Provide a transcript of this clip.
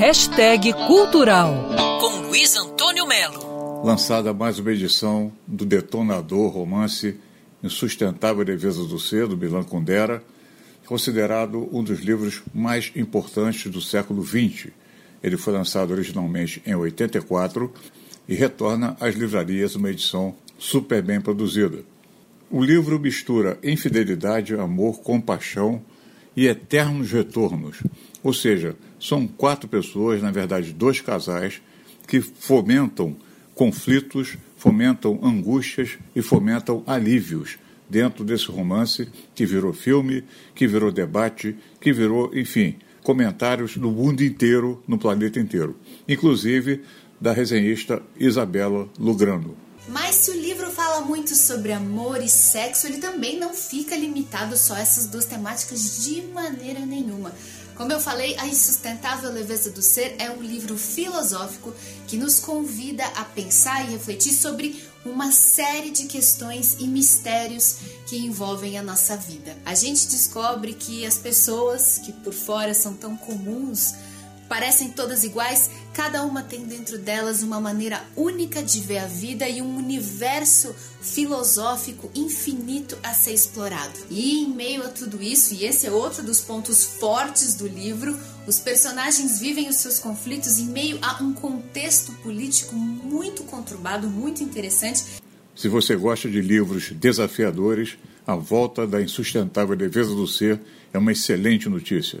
Hashtag Cultural, com Luiz Antônio Melo. Lançada mais uma edição do detonador romance Insustentável Defesa do Ser, do Milan Kundera, considerado um dos livros mais importantes do século XX. Ele foi lançado originalmente em 84 e retorna às livrarias uma edição super bem produzida. O livro mistura infidelidade, amor, compaixão e eternos retornos. Ou seja, são quatro pessoas, na verdade, dois casais, que fomentam conflitos, fomentam angústias e fomentam alívios dentro desse romance que virou filme, que virou debate, que virou, enfim, comentários do mundo inteiro, no planeta inteiro, inclusive da resenhista Isabela Lugrando. Mas se o livro fala muito sobre amor e sexo, ele também não fica limitado só a essas duas temáticas de maneira nenhuma. Como eu falei, A Insustentável Leveza do Ser é um livro filosófico que nos convida a pensar e refletir sobre uma série de questões e mistérios que envolvem a nossa vida. A gente descobre que as pessoas que por fora são tão comuns parecem todas iguais, cada uma tem dentro delas uma maneira única de ver a vida e um universo filosófico infinito a ser explorado. E em meio a tudo isso, e esse é outro dos pontos fortes do livro, os personagens vivem os seus conflitos em meio a um contexto político muito conturbado, muito interessante. Se você gosta de livros desafiadores, A Volta da Insustentável Defesa do Ser é uma excelente notícia.